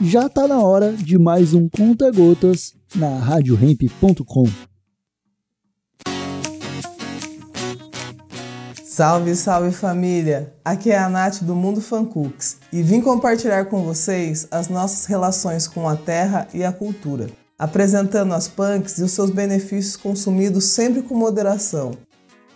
já tá na hora de mais um Conta Gotas na RadioRamp.com. Salve, salve família! Aqui é a Nath do Mundo Fancooks e vim compartilhar com vocês as nossas relações com a terra e a cultura, apresentando as punks e os seus benefícios consumidos sempre com moderação,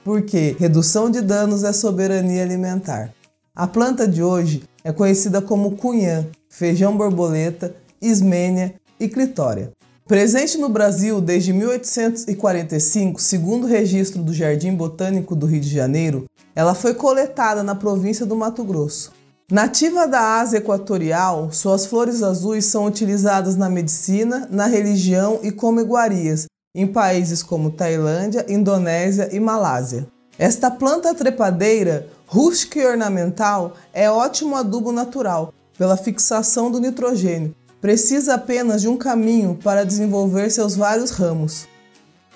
porque redução de danos é soberania alimentar. A planta de hoje é conhecida como cunhã, feijão borboleta, ismênia e clitória. Presente no Brasil desde 1845, segundo o registro do Jardim Botânico do Rio de Janeiro, ela foi coletada na província do Mato Grosso. Nativa da Ásia Equatorial, suas flores azuis são utilizadas na medicina, na religião e como iguarias em países como Tailândia, Indonésia e Malásia. Esta planta trepadeira, rústica e ornamental, é ótimo adubo natural pela fixação do nitrogênio precisa apenas de um caminho para desenvolver seus vários ramos.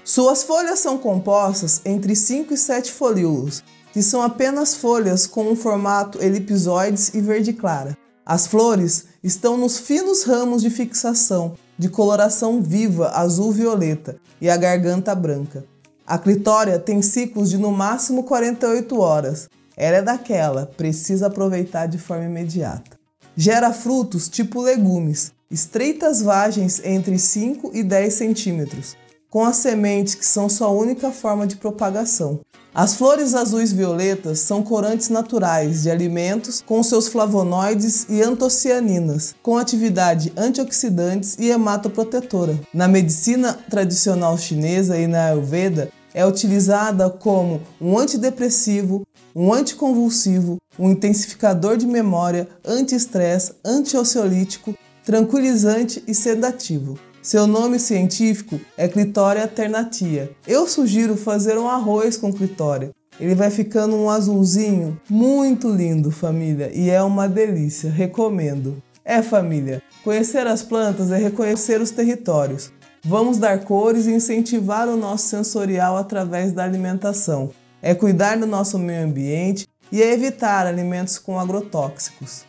Suas folhas são compostas entre 5 e 7 folíolos, que são apenas folhas com um formato elipsoides e verde clara. As flores estão nos finos ramos de fixação, de coloração viva azul-violeta e a garganta branca. A clitória tem ciclos de no máximo 48 horas. Ela é daquela, precisa aproveitar de forma imediata. Gera frutos tipo legumes, estreitas vagens entre 5 e 10 centímetros, com as sementes que são sua única forma de propagação. As flores azuis violetas são corantes naturais de alimentos com seus flavonoides e antocianinas, com atividade antioxidantes e hematoprotetora. Na medicina tradicional chinesa e na Ayurveda, é utilizada como um antidepressivo, um anticonvulsivo, um intensificador de memória, anti-estresse, antioceolítico, tranquilizante e sedativo. Seu nome científico é Clitória ternatia. Eu sugiro fazer um arroz com clitória. Ele vai ficando um azulzinho muito lindo, família, e é uma delícia, recomendo. É, família, conhecer as plantas é reconhecer os territórios. Vamos dar cores e incentivar o nosso sensorial através da alimentação. É cuidar do nosso meio ambiente e é evitar alimentos com agrotóxicos.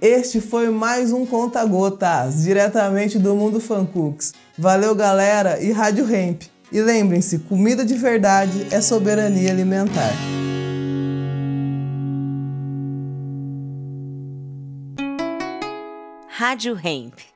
Este foi mais um Conta Gotas, diretamente do Mundo Fancooks. Valeu, galera, e Rádio Hemp. E lembrem-se, comida de verdade é soberania alimentar. Rádio Hemp.